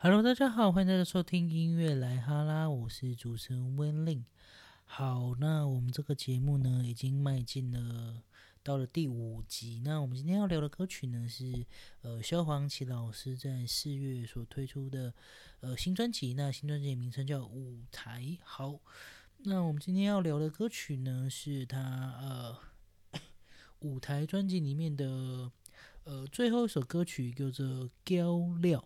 Hello，大家好，欢迎大家收听音乐来哈啦，我是主持人温令。好，那我们这个节目呢，已经迈进了到了第五集。那我们今天要聊的歌曲呢，是呃萧煌奇老师在四月所推出的呃新专辑。那新专辑的名称叫《舞台》。好，那我们今天要聊的歌曲呢，是他呃 舞台专辑里面的呃最后一首歌曲，叫做《娇料》。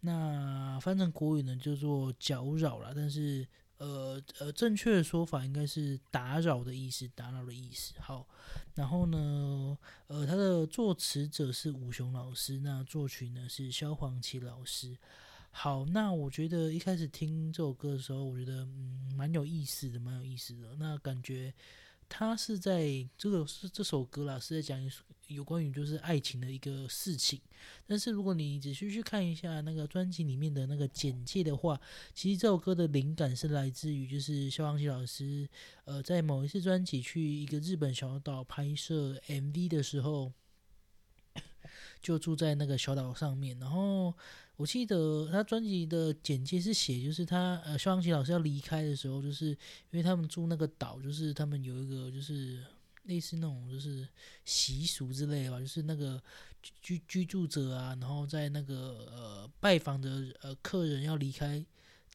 那翻成国语呢，叫做搅扰了，但是呃呃，正确的说法应该是打扰的意思，打扰的意思。好，然后呢，呃，他的作词者是武雄老师，那作曲呢是萧煌奇老师。好，那我觉得一开始听这首歌的时候，我觉得嗯蛮有意思的，蛮有意思的。那感觉他是在这个是这首歌啦，是在讲有关于就是爱情的一个事情。但是如果你仔细去看一下那个专辑里面的那个简介的话，其实这首歌的灵感是来自于就是萧煌奇老师，呃，在某一次专辑去一个日本小岛拍摄 MV 的时候，就住在那个小岛上面，然后。我记得他专辑的简介是写，就是他呃，萧煌奇老师要离开的时候，就是因为他们住那个岛，就是他们有一个就是类似那种就是习俗之类的吧，就是那个居居住者啊，然后在那个呃拜访的呃客人要离开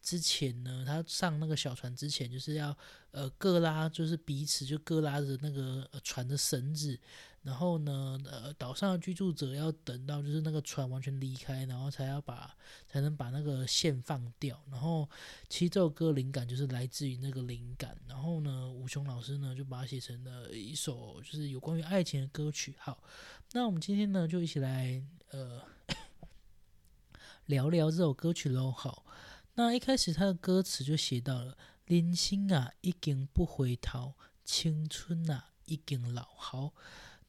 之前呢，他上那个小船之前，就是要呃各拉，就是彼此就各拉着那个船的绳子。然后呢，呃，岛上的居住者要等到就是那个船完全离开，然后才要把才能把那个线放掉。然后其实这首歌灵感就是来自于那个灵感。然后呢，吴雄老师呢就把它写成了一首就是有关于爱情的歌曲。好，那我们今天呢就一起来呃 聊聊这首歌曲喽。好，那一开始他的歌词就写到了：人生啊已经不回头，青春啊已经老。好。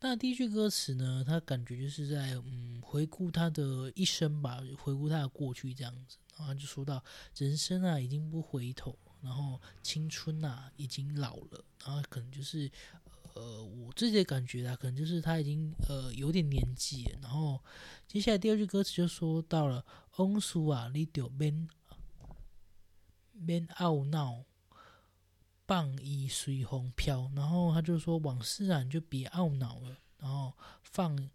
那第一句歌词呢？他感觉就是在嗯回顾他的一生吧，回顾他的过去这样子。然后就说到人生啊已经不回头，然后青春啊已经老了，然后可能就是呃我自己的感觉啊，可能就是他已经呃有点年纪。然后接下来第二句歌词就说到了翁叔啊，你就免免懊恼。棒一随风飘，然后他就说往事啊，你就别懊恼了，然后放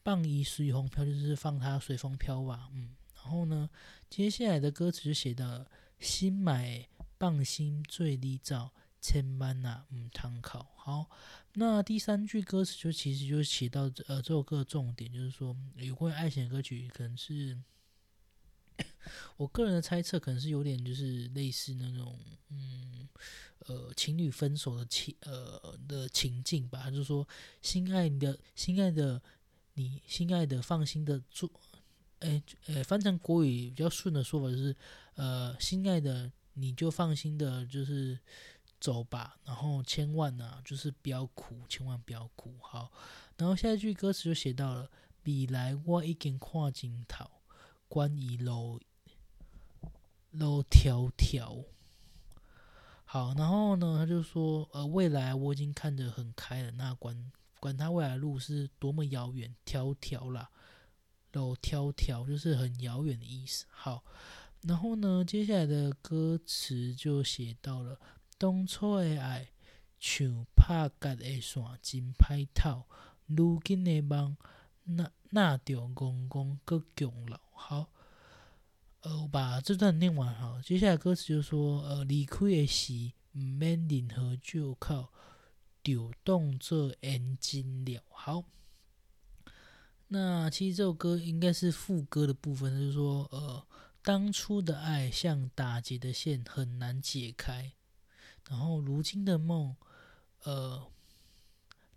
棒一随风飘，就是放它随风飘吧，嗯，然后呢，接下来的歌词就写到新买棒心最利照，千万呐唔参考。好，那第三句歌词就其实就写到呃这首歌的重点，就是说有关于爱情的歌曲，可能是 我个人的猜测，可能是有点就是类似那种嗯。呃，情侣分手的情呃的情境吧，就是说，心爱你的、心爱的你，心爱的，放心的做，哎，呃，翻成国语比较顺的说法就是，呃，心爱的，你就放心的，就是走吧，然后千万啊，就是不要哭，千万不要哭，好，然后下一句歌词就写到了，未来我已经看尽头，关于路路迢迢。好，然后呢，他就说，呃，未来我已经看得很开了，那管管他未来路是多么遥远，迢迢啦，路迢迢就是很遥远的意思。好，然后呢，接下来的歌词就写到了，当初的爱像拍割的线，真歹透，如今的梦，那那着公公搁强老。好。呃，我把这段念完哈，接下来歌词就说，呃，离开的时唔免任何就靠调动这眼睛了。好，那其实这首歌应该是副歌的部分，就是说，呃，当初的爱像打结的线，很难解开。然后如今的梦，呃，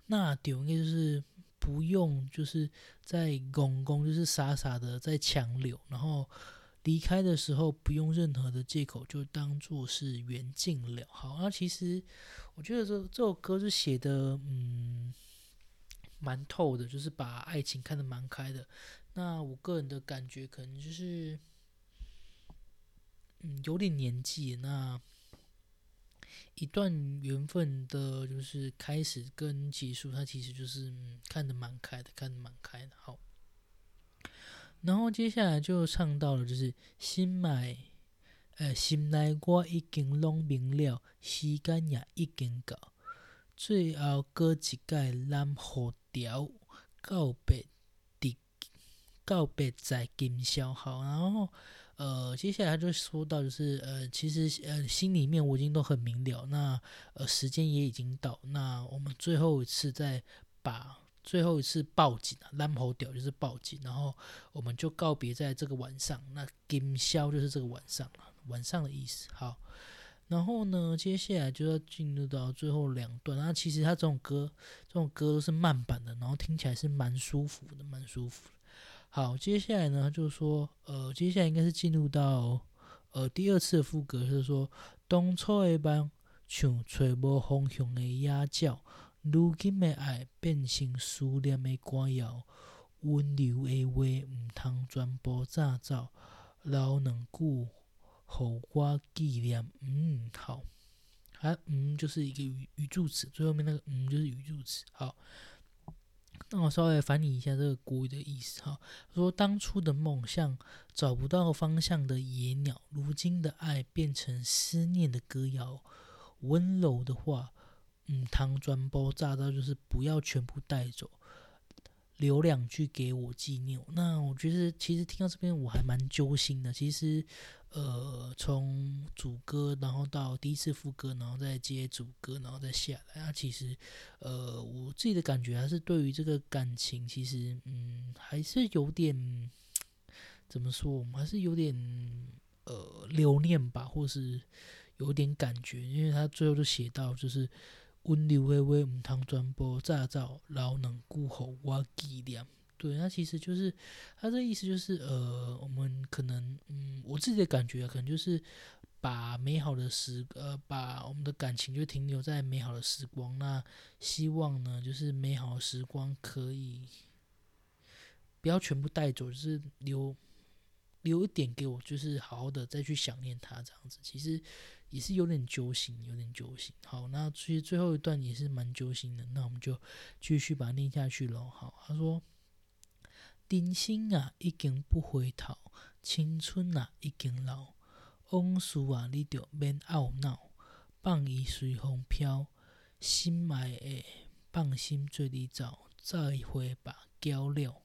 那丢应该就是不用，就是在公公，就是傻傻的在强留，然后。离开的时候不用任何的借口，就当做是缘尽了。好，那其实我觉得这这首歌是写的，嗯，蛮透的，就是把爱情看得蛮开的。那我个人的感觉可能就是，嗯，有点年纪，那一段缘分的，就是开始跟结束，它其实就是看得蛮开的，看得蛮开的。好。然后接下来就唱到了，就是心买，呃，心内我已经拢明了，时间也已经到，最后搁一届蓝河条告别的告别在今宵。好，然后呃，接下来就说到，就是呃，其实呃，心里面我已经都很明了，那呃，时间也已经到，那我们最后一次再把。最后一次报警啊，蓝猴屌就是报警，然后我们就告别在这个晚上。那今宵就是这个晚上了，晚上的意思。好，然后呢，接下来就要进入到最后两段。那其实它这种歌，这种歌都是慢版的，然后听起来是蛮舒服的，蛮舒服的。好，接下来呢，就是说，呃，接下来应该是进入到呃第二次的副歌，就是说，当初的梦像揣无方向的野鸟。如今的爱变成思念的歌谣，温柔的话毋通全部炸走，留两句，互我纪念。嗯，好，啊，嗯，就是一个语语助词，最后面那个嗯就是语助词。好，那我稍微翻译一下这个国语的意思。哈，说当初的梦像找不到方向的野鸟，如今的爱变成思念的歌谣，温柔的话。嗯，糖砖包炸到就是不要全部带走，留两句给我纪念。那我觉得其实听到这边我还蛮揪心的。其实，呃，从主歌然后到第一次副歌，然后再接主歌，然后再下来，那其实，呃，我自己的感觉还是对于这个感情，其实嗯，还是有点 怎么说，我们还是有点呃留念吧，或是有点感觉，因为他最后就写到就是。温柔的话，毋通全部炸走，留两句互我纪念。对，那其实就是他这意思，就是呃，我们可能，嗯，我自己的感觉可能就是把美好的时，呃，把我们的感情就停留在美好的时光。那希望呢，就是美好的时光可以不要全部带走，就是留留一点给我，就是好好的再去想念他这样子。其实。也是有点揪心，有点揪心。好，那其实最后一段也是蛮揪心的。那我们就继续把它念下去喽。好，他说：“人生啊，已经不回头，青春啊，已经老，往事啊，你就免懊恼，放伊随风飘，心爱的放心做你走，再会吧，交了。”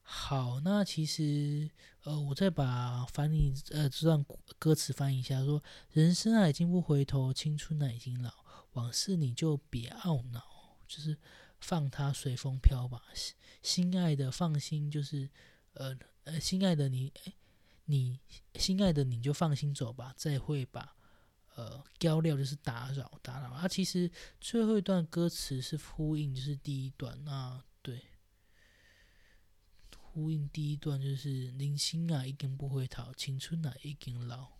好，那其实，呃，我再把翻译，呃，这段歌词翻译一下，说：人生啊，已经不回头，青春啊，已经老，往事你就别懊恼，就是放它随风飘吧。心爱的，放心，就是，呃呃，心爱的你，你心爱的你就放心走吧，再会吧。呃，交料就是打扰，打扰。啊，其实最后一段歌词是呼应，就是第一段，那对。呼应第一段就是“人生啊，已经不回头，青春啊，已经老，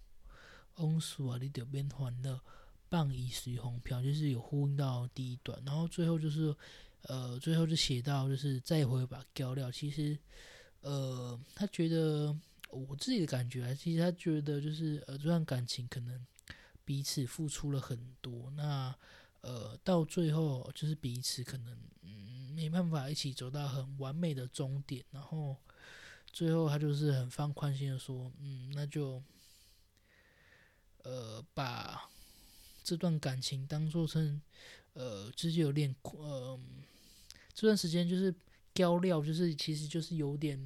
往事啊，你就变烦恼，放伊随风飘”，就是有呼应到第一段。然后最后就是，呃，最后就写到就是再回把交料。其实，呃，他觉得我自己的感觉啊，其实他觉得就是呃，这段感情可能彼此付出了很多，那呃，到最后就是彼此可能嗯。没办法一起走到很完美的终点，然后最后他就是很放宽心的说：“嗯，那就呃把这段感情当做成呃自己有练呃这段时间就是交料，就是其实就是有点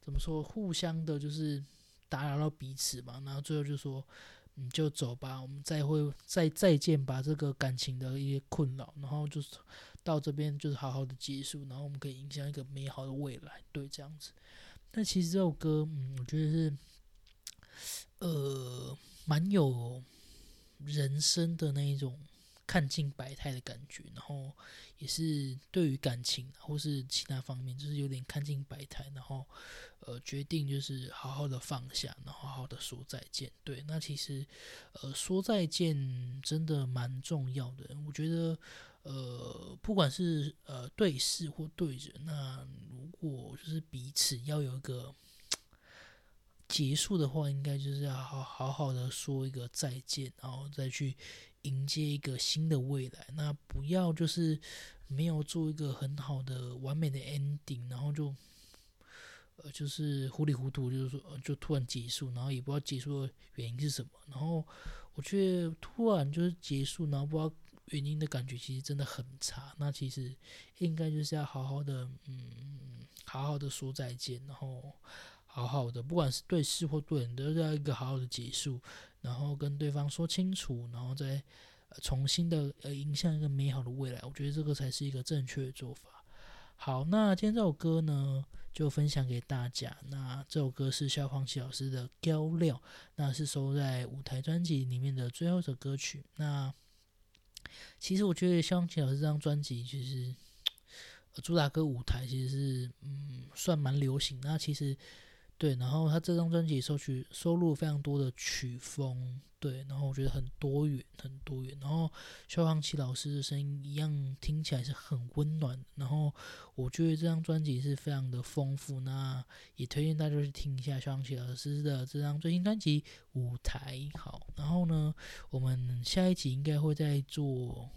怎么说，互相的就是打扰到彼此嘛。然后最后就说：你就走吧，我们再会再再见吧。这个感情的一些困扰，然后就是。”到这边就是好好的结束，然后我们可以影响一个美好的未来，对，这样子。但其实这首歌，嗯，我觉得是，呃，蛮有人生的那一种看尽百态的感觉，然后也是对于感情或是其他方面，就是有点看尽百态，然后呃，决定就是好好的放下，然后好好的说再见。对，那其实呃，说再见真的蛮重要的，我觉得。呃，不管是呃对事或对人，那如果就是彼此要有一个 结束的话，应该就是要好好好的说一个再见，然后再去迎接一个新的未来。那不要就是没有做一个很好的完美的 ending，然后就呃，就是糊里糊涂，就是说就突然结束，然后也不知道结束的原因是什么。然后我觉得突然就是结束，然后不知道原因的感觉，其实真的很差。那其实应该就是要好好的，嗯，好好的说再见，然后好好的，不管是对事或对人，都要一个好好的结束，然后跟对方说清楚，然后再重新的呃迎向一个美好的未来。我觉得这个才是一个正确的做法。好，那今天这首歌呢，就分享给大家。那这首歌是萧煌奇老师的《胶料》，那是收在舞台专辑里面的最后一首歌曲。那其实我觉得萧煌奇老师这张专辑，其实主打歌舞台其实是嗯算蛮流行。那其实。对，然后他这张专辑收取收录非常多的曲风，对，然后我觉得很多元，很多元。然后萧煌奇老师的声音一样听起来是很温暖，然后我觉得这张专辑是非常的丰富，那也推荐大家去听一下萧煌奇老师的这张最新专辑《舞台》。好，然后呢，我们下一集应该会再做。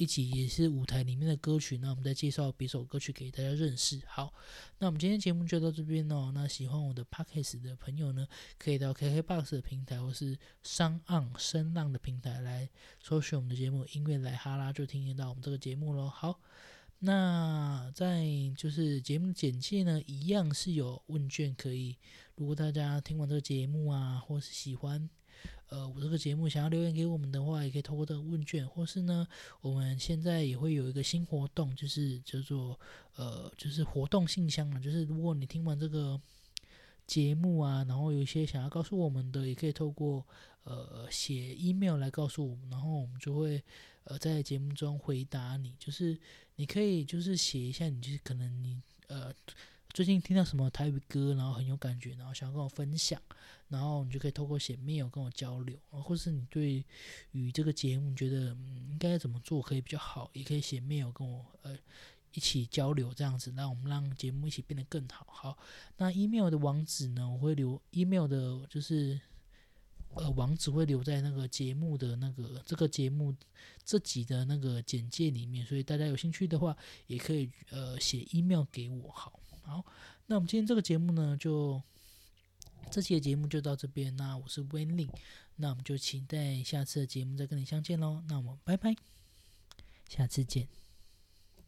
一起也是舞台里面的歌曲，那我们再介绍别首歌曲给大家认识。好，那我们今天节目就到这边哦。那喜欢我的 podcast 的朋友呢，可以到 KKBOX 的平台或是商岸声浪的平台来搜寻我们的节目《音乐来哈拉》，就听得到我们这个节目喽。好，那在就是节目简介呢，一样是有问卷可以，如果大家听完这个节目啊，或是喜欢。呃，我这个节目想要留言给我们的话，也可以透过这个问卷，或是呢，我们现在也会有一个新活动，就是叫做呃，就是活动信箱嘛，就是如果你听完这个节目啊，然后有一些想要告诉我们的，也可以透过呃写 email 来告诉我们，然后我们就会呃在节目中回答你，就是你可以就是写一下，你就是可能你呃。最近听到什么台语歌，然后很有感觉，然后想要跟我分享，然后你就可以透过写 mail 跟我交流，或是你对于这个节目觉得嗯应该怎么做可以比较好，也可以写 mail 跟我呃一起交流这样子，让我们让节目一起变得更好。好，那 email 的网址呢，我会留 email 的，就是呃网址会留在那个节目的那个这个节目这集的那个简介里面，所以大家有兴趣的话，也可以呃写 email 给我。好。好，那我们今天这个节目呢，就这期的节目就到这边。那我是 Winny，，那我们就期待下次的节目再跟你相见喽。那我们拜拜，下次见。